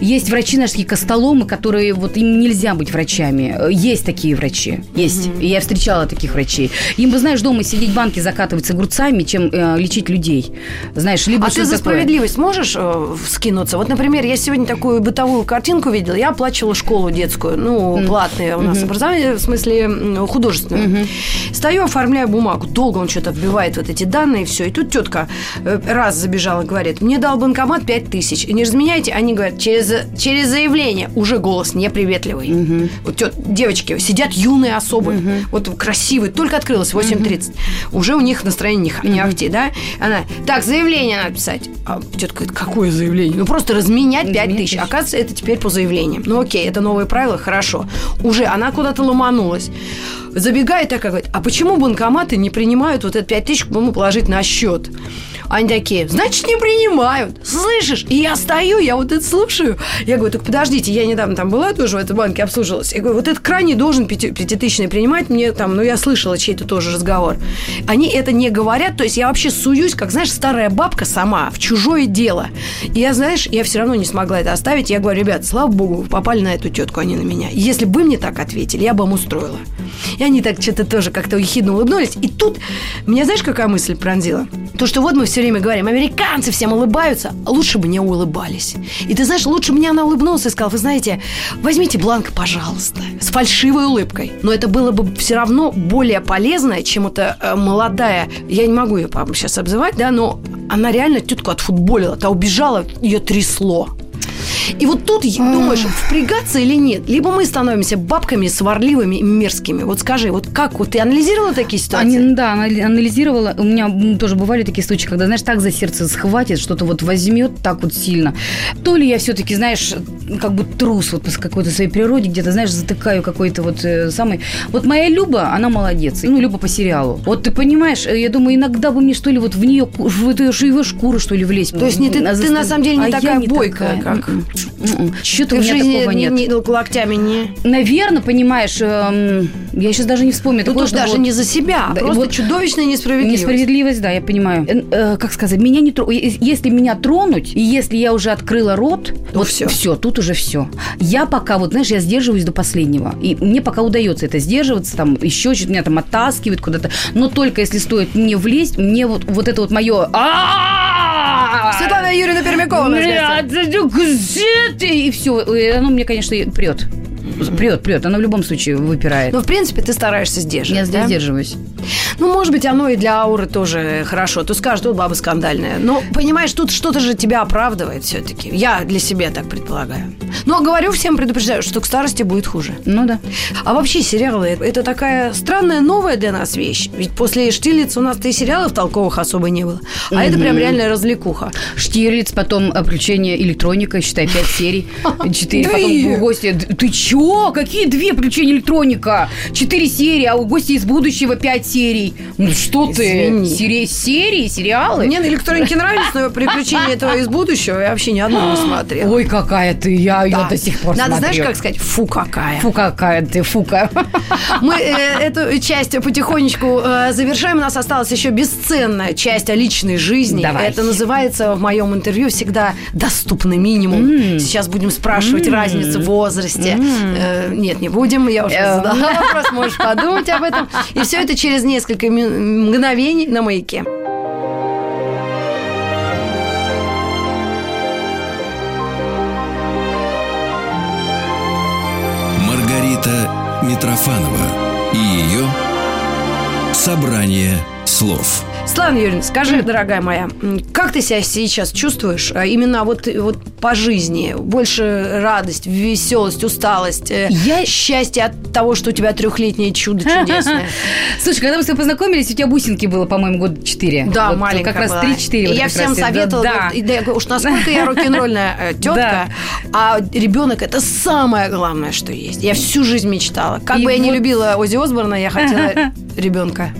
есть врачи наши костоломы, которые вот им нельзя быть врачами. Э, Есть такие врачи, есть. И я встречала таких врачей. Им бы, знаешь, дома сидеть банки закатывать с огурцами, чем э, лечить людей. Знаешь, либо А ты за такое. справедливость можешь э, вскинуться? Вот, например, я сегодня такую бытовую картинку видела. Я оплачивала школу детскую, ну, платное у нас образование, в смысле художественное. Стою, оформляю бумагу. Долго он что-то вбивает вот эти данные, все. И тут тетка э, раз забежала, говорит, мне дал банкомат 5 тысяч. И не разменяйте, они говорят, через, через заявление. Уже голос неприветливый. Вот тет- девочки, сидят юные особы, вот красивые, только открылось 8.30. Уже у них настроение не, х- не ахти, да? Она, так, заявление надо писать. А тетка говорит, какое заявление? Ну, просто разменять 5 Разменять тысяч. тысяч. Оказывается, это теперь по заявлениям. Ну, окей, это новые правила, хорошо. Уже она куда-то ломанулась. Забегает такая, говорит, а почему банкоматы не принимают вот это 5 тысяч, ну, положить на счет? Они такие, значит, не принимают. Слышишь? И я стою, я вот это слушаю. Я говорю, так подождите, я недавно там была тоже в этой банке, обслуживалась. Я говорю, вот этот крайний должен пяти- пятитысячный принимать. Мне там, ну, я слышала чей-то тоже разговор. Они это не говорят. То есть я вообще суюсь, как, знаешь, старая бабка сама в чужое дело. И я, знаешь, я все равно не смогла это оставить. Я говорю, ребят, слава богу, вы попали на эту тетку, а не на меня. Если бы мне так ответили, я бы им устроила. И они так что-то тоже как-то ехидно улыбнулись. И тут меня, знаешь, какая мысль пронзила? То, что вот мы все время говорим, американцы всем улыбаются, а лучше бы не улыбались. И ты знаешь, лучше мне она улыбнулась и сказала, вы знаете, возьмите бланк, пожалуйста, с фальшивой улыбкой. Но это было бы все равно более полезно, чем эта э, молодая, я не могу ее по сейчас обзывать, да, но она реально тетку отфутболила, та убежала, ее трясло. И вот тут думаешь, впрягаться или нет? Либо мы становимся бабками сварливыми и мерзкими. Вот скажи, вот как вот ты анализировала такие ситуации? Они, да, анали- анализировала. У меня тоже бывали такие случаи, когда, знаешь, так за сердце схватит, что-то вот возьмет так вот сильно. То ли я все-таки, знаешь, как бы трус вот по какой-то своей природе, где-то, знаешь, затыкаю какой-то вот э, самый... Вот моя Люба, она молодец. Ну, Люба по сериалу. Вот ты понимаешь, э, я думаю, иногда бы мне, что ли, вот в нее, в эту его шкуру, что ли, влезть. То есть не ты- ты на самом деле не А такая бойкая, как- Что-то у меня жизни такого не- нет. не- локтями не... Наверное, понимаешь, эм, я сейчас даже не вспомню. Тут уж что даже вот- не за себя, а Да, просто вот чудовищная несправедливость. Несправедливость, да, я понимаю. Э, э, как сказать, меня не тро- е- Если меня тронуть, и если я уже открыла рот, То вот всё. все, тут уже все. Я пока, вот знаешь, я сдерживаюсь до последнего. И мне пока удается это сдерживаться, там еще что-то меня там оттаскивает куда-то. Но только если стоит мне влезть, мне вот, вот это вот мое... Светлана Юрьевна Пермякова. у нас в. И все. Оно мне, конечно, прет. Прет, прет. Оно в любом случае выпирает. Ну, в принципе, ты стараешься Я сдерживать, да? сдерживаюсь. Ну, может быть, оно и для ауры тоже хорошо. Ты скажешь, вот баба скандальная. Но, понимаешь, тут что-то же тебя оправдывает все-таки. Я для себя так предполагаю. Но говорю всем, предупреждаю, что к старости будет хуже. Ну да. А вообще сериалы – это такая странная новая для нас вещь. Ведь после Штирлица у нас-то и сериалов толковых особо не было. А это прям реальная развлекуха. Штирлиц, потом приключения электроника, считай, пять серий. Четыре, Две. потом гости. Ты чё? Какие две приключения электроника? Четыре серии, а у гости из будущего пять серий. Ну что ты? Извини. Серии, серии, сериалы? Мне на электронике нравится, но приключения этого из будущего я вообще ни одного не смотрела. Ой, какая ты, я ее до сих пор Надо, знаешь, как сказать? Фу, какая. Фу, какая ты, фука. Мы э, эту часть потихонечку э, завершаем. У нас осталась еще бесценная часть о личной жизни. Давай. Это называется в моем интервью всегда доступный минимум. Сейчас будем спрашивать разницу в возрасте. Нет, не будем. Я уже Э. задала вопрос. Можешь подумать об этом. И все это через несколько мгновений на маяке. Маргарита Митрофанова и ее «Собрание слов». Светлана Юрьевна, скажи, дорогая моя, как ты себя сейчас чувствуешь а, именно вот, вот по жизни? Больше радость, веселость, усталость, э, Я- счастье от того, что у тебя трехлетнее чудо чудесное. Слушай, когда мы с тобой познакомились, у тебя бусинки было, по-моему, год 4. Да, вот маленькая Как раз была. 3-4. И вот я всем раз, советовала, Да. да, я говорю, уж насколько я рок-н-ролльная э, тетка, а ребенок это самое главное, что есть. Я всю жизнь мечтала. Как И бы я не любила Ози Осборна, я хотела ребенка.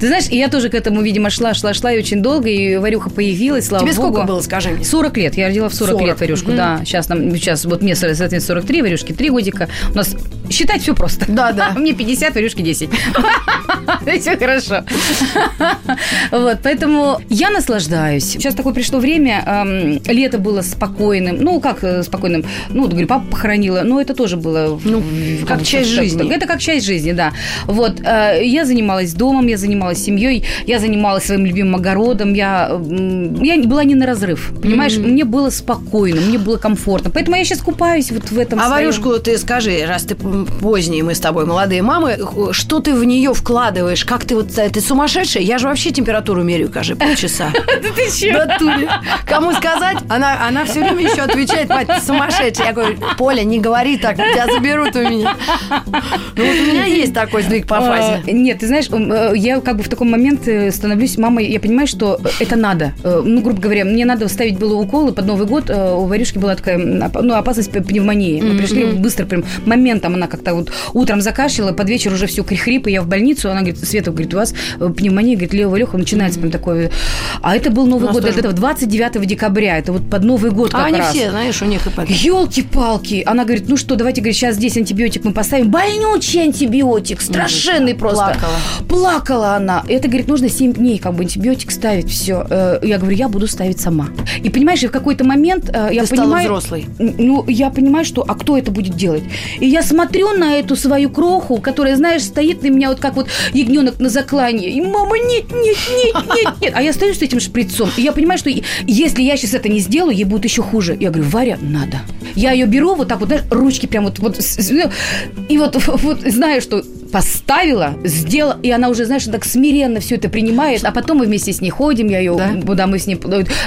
Ты знаешь, я тоже к этому, видимо, шла, шла, шла и очень долго, и Варюха появилась, слава Тебе богу. сколько было, скажи мне? 40 лет. Я родила в 40, 40, лет Варюшку, мгм. да. Сейчас, нам, сейчас вот мне, соответственно, 43, Варюшке 3 годика. У нас считать все просто. Да, да. Мне 50, Варюшке 10. Все хорошо. Вот, поэтому я наслаждаюсь. Сейчас такое пришло время. Лето было спокойным. Ну, как э, спокойным? Ну, вот, говорю, папа похоронила. Но это тоже было... Ну, как часть жизни. Это как часть жизни, да. Вот. э, Я занималась домом, я занималась семьей, я занималась своим любимым огородом. Я, я была не на разрыв. Понимаешь, мне было спокойно, мне было комфортно. Поэтому я сейчас купаюсь вот в этом А Варюшку ты скажи, раз ты п- поздний, мы с тобой молодые мамы, что ты в нее вкладываешь? Как ты вот, ты сумасшедшая? Я же вообще температуру меряю каждые полчаса. Ты чё? В натуре. Кому сказать? Она, она все время еще отвечает, мать, ты сумасшедшая. Я говорю, Поля, не говори так, тебя заберут у меня. Ну вот у меня есть такой сдвиг по фазе. А, Нет, ты знаешь, э, я как бы в такой момент э, становлюсь мамой, я понимаю, что э, это надо. Ну, грубо говоря, мне надо ставить было уколы под Новый год. У Варюшки была такая ну, опасность пневмонии. Мы пришли быстро, прям моментом она как-то вот утром закашляла, под вечер уже все хрип, и я в больницу. Она говорит, Света, говорит, у вас э, пневмония, говорит, левого леха начинается прям такое. А это был Новый год, тоже... это 29 декабря, это вот под Новый год а как они раз. все, знаешь, у них и Елки-палки. Она говорит, ну что, давайте, говорит, сейчас здесь антибиотик мы поставим. Больнючий антибиотик, страшенный просто. Плакала. Плакала она. Это, говорит, нужно 7 дней как бы антибиотик ставить, все. Я говорю, я буду ставить сама. И понимаешь, в какой-то момент э, я Ты понимаю... стала взрослой. Ну, я понимаю, что, а кто это будет делать? И я смотрю на эту свою кроху, которая, знаешь, стоит на меня вот как вот ягненок на заклане. И мама, нет, нет, нет, нет, нет. А я стою с этим шприцом. И я понимаю, что если я сейчас это не сделаю, ей будет еще хуже. Я говорю, Варя, надо. Я ее беру вот так вот, знаешь, ручки прям вот, вот и вот, вот знаю, что поставила, сделала, и она уже, знаешь, так смиренно все это принимает, а потом мы вместе с ней ходим, я ее, да? куда мы с ней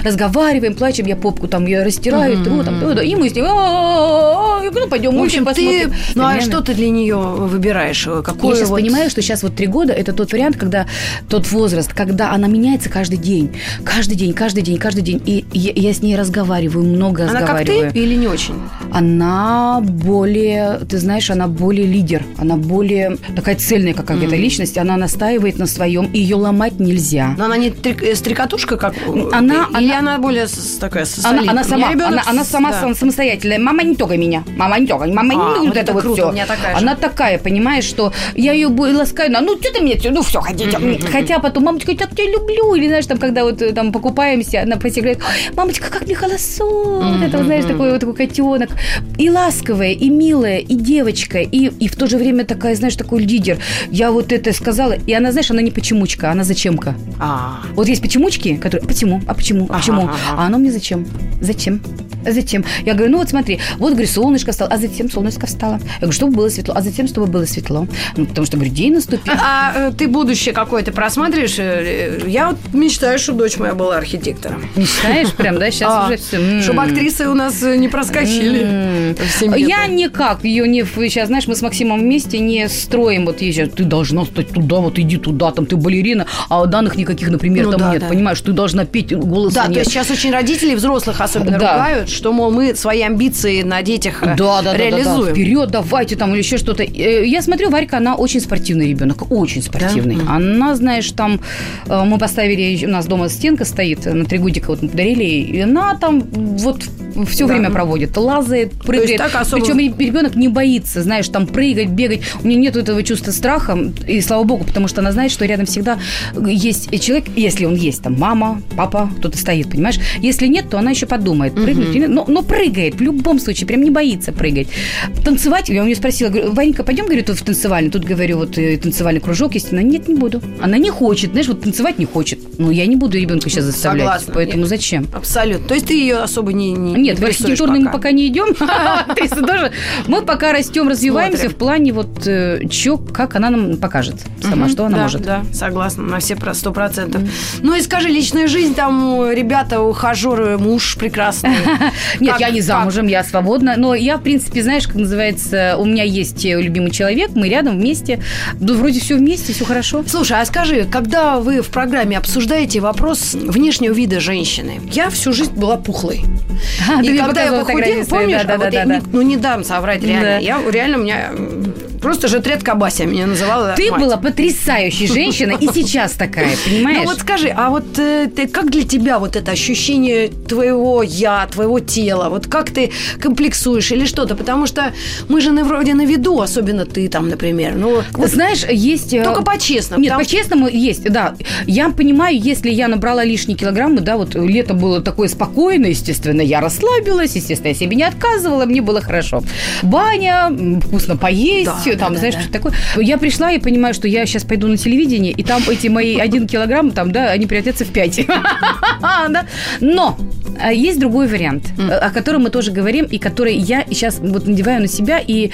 разговариваем, плачем, я попку там ее растираю, тру, там, и мы с ней, ну, пойдем, в общем, ты, ну, а что ты для нее выбираешь? Какой я сейчас понимаю, что сейчас вот три года, это тот вариант, когда тот возраст, когда она меняется каждый день, каждый день, каждый день, каждый день, и я, с ней разговариваю, много разговариваю. Она как ты или не очень? Она более, ты знаешь, она более лидер, она более такая цельная какая-то mm. личность, она настаивает на своем, и ее ломать нельзя. Но она не трик, э, стрекотушка, как она, или она, она более такая она, она сама, она, она сама да. самостоятельная. Мама не трогай меня, мама не трогай, мама а, не вот это, вот круто, все. Такая она же. такая, понимаешь, что я ее ласкаю, ну что ты мне, ну все, хотите. Mm-hmm. Хотя потом мамочка, я тебя люблю, или знаешь, там когда вот э, там покупаемся, она говорит, мамочка, как мне холосо, mm-hmm. вот это, знаешь, такой вот такой котенок. И ласковая, и милая, и девочка, и, и в то же время такая, знаешь, такой лидер. Я вот это сказала, и она, знаешь, она не почемучка, она зачемка. А. Вот есть почемучки, которые, почему, а почему, а почему, а оно мне зачем, зачем? Зачем? Я говорю, ну вот смотри, вот, говорю, солнышко встало, а затем солнышко встало. Я говорю, чтобы было светло, а затем, чтобы было светло. Ну, потому что, говорю, день наступил. А, а ты будущее какое-то просматриваешь? Я вот мечтаю, что дочь моя была архитектором. Мечтаешь прям, да? Сейчас а, уже все. Чтобы актрисы у нас не проскочили. Я никак ее не... Сейчас, знаешь, мы с Максимом вместе не строим вот езжай, ты должна стать туда, вот иди туда, там ты балерина, а данных никаких, например, ну, там да, нет, да. понимаешь, ты должна петь, голос Да, нет. то есть сейчас очень родители взрослых особенно да. ругают, что, мол, мы свои амбиции на детях да, да, да, реализуем. Да, да, Вперед, давайте там или еще что-то. Я смотрю, Варька, она очень спортивный ребенок, очень спортивный. Да? Она, знаешь, там мы поставили, у нас дома стенка стоит, на три годика вот мы подарили, и она там вот все да. время проводит, лазает, прыгает. Особо... Причем ребенок не боится, знаешь, там прыгать, бегать. У нее нет этого чувства страха, и слава богу, потому что она знает, что рядом всегда есть человек, если он есть, там мама, папа, кто-то стоит, понимаешь? Если нет, то она еще подумает, прыгнуть угу. или но, но прыгает в любом случае, прям не боится прыгать. Танцевать, я у нее спросила, говорю, Варенька, пойдем, говорю, тут в танцевальный. Тут, говорю, вот э, танцевальный кружок есть. Она, нет, не буду. Она не хочет, знаешь, вот танцевать не хочет. Ну, я не буду ребенка сейчас заставлять. Согласна. Поэтому нет. зачем? Абсолютно. То есть ты ее особо не, не Нет, в архитектурный мы пока не идем. тоже. Мы пока растем, развиваемся в плане вот э, чё, как она нам покажет сама, что она может. Да, согласна, на все сто процентов. Ну и скажи, личная жизнь, там ребята, ухажеры, муж прекрасный. Нет, я не замужем, я свободна. Но я, в принципе, знаешь, как называется, у меня есть любимый человек, мы рядом вместе. Ну, вроде все вместе, все хорошо. Слушай, а скажи, когда вы в программе обсуждаете вопрос внешнего вида женщины, я всю жизнь была пухлой. И когда я похудела, помнишь, да, а да, да, да. Ну не дам соврать реально. Да. Я реально у меня просто же третка Бася меня называла. Ты мать. была потрясающей женщиной и сейчас такая, понимаешь? Ну вот скажи, а вот э, ты, как для тебя вот это ощущение твоего я, твоего тела, вот как ты комплексуешь или что-то? Потому что мы же на, вроде на виду, особенно ты там, например. Ну, вот, знаешь, есть... э, Только по-честному. Нет, по-честному есть, да. Я понимаю, если я набрала лишние килограммы, да, вот лето было такое спокойное, естественно, я расслабилась, естественно, я себе не отказывала, мне было хорошо. Баня, вкусно поесть, Да, там, знаешь, что такое. Я пришла и понимаю, что я сейчас пойду на телевидение, и там эти мои один килограмм, там, да, они превратятся в пять. Да? Но а, есть другой вариант, о котором мы тоже говорим, и который я сейчас вот надеваю на себя, и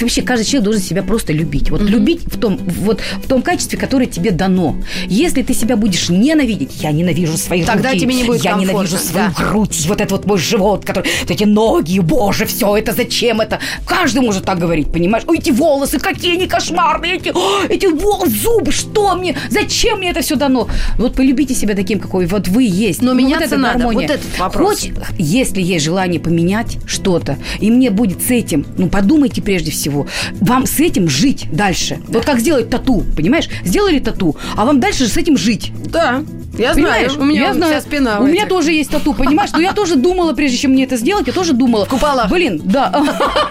вообще каждый человек должен себя просто любить. Вот любить в том, вот в том качестве, которое тебе дано. Если ты себя будешь ненавидеть, я ненавижу свои Тогда руки, тебе не будет я ненавижу свою грудь, вот этот вот мой живот, который, эти ноги, боже, все это зачем это? Каждый может так говорить, понимаешь? Ой, эти волосы, какие они кошмарные, эти, о, эти вол- зубы, что мне, зачем мне это все дано? Вот полюбите себя таким, какой вот вы есть. Но Ну, меняться вот эта надо. гармония. Вот этот вопрос. Хоть, если есть желание поменять что-то, и мне будет с этим, ну, подумайте прежде всего, вам с этим жить дальше. Вот как сделать тату, понимаешь? Сделали тату, а вам дальше же с этим жить. Да, я Понимаешь? знаю. У меня я знаю. вся спина У меня этих. тоже есть тату, понимаешь? Но я тоже думала, прежде чем мне это сделать, я тоже думала. В куполах. Блин, да.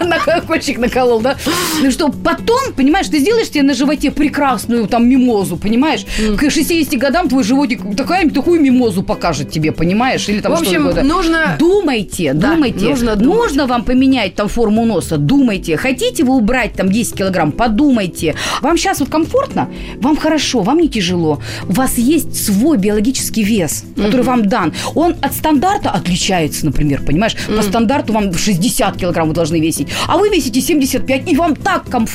На кольчик наколол, да? Ну что, потом, понимаешь, ты сделаешь себе на животе прекрасную там мимозу, понимаешь? К 60 годам твой животик такая, такую мимозу покажет тебе, понимаешь? Или там В общем, угодно. нужно- Думайте, Да, думайте. нужно думать. Нужно вам поменять там форму носа, думайте. Хотите вы убрать там 10 килограмм, подумайте. Вам сейчас вот комфортно, вам хорошо, вам не тяжело. У вас есть свой биологический вес, который вам дан. Он от стандарта отличается, например, понимаешь? По стандарту вам 60 килограмм вы должны весить, а вы весите 75, и вам так комфортно.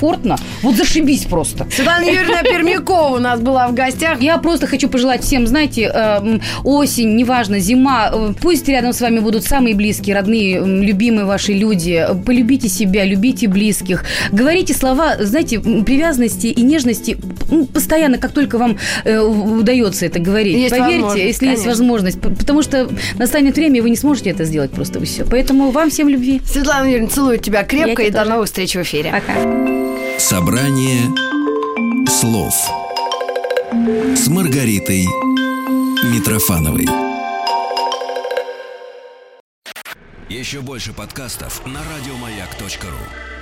Вот зашибись просто. Светлана Юрьевна Пермякова у нас была в гостях. Я просто хочу пожелать всем, знаете, эм, осень, неважно, зима, э, пусть рядом с вами будут самые близкие, родные, м, любимые ваши люди. Полюбите себя, любите близких. Говорите слова, знаете, привязанности и нежности постоянно, как только вам э, удается это говорить. Есть Поверьте, возможность, если есть конечно. возможность. П- Потому что настанет время, и вы не сможете это сделать просто все. Поэтому вам всем любви. Светлана Юрьевна, целую тебя крепко Я и тебя до тоже. новых встреч в эфире. Пока. Собрание слов с Маргаритой Митрофановой. Еще больше подкастов на радиомаяк.ру.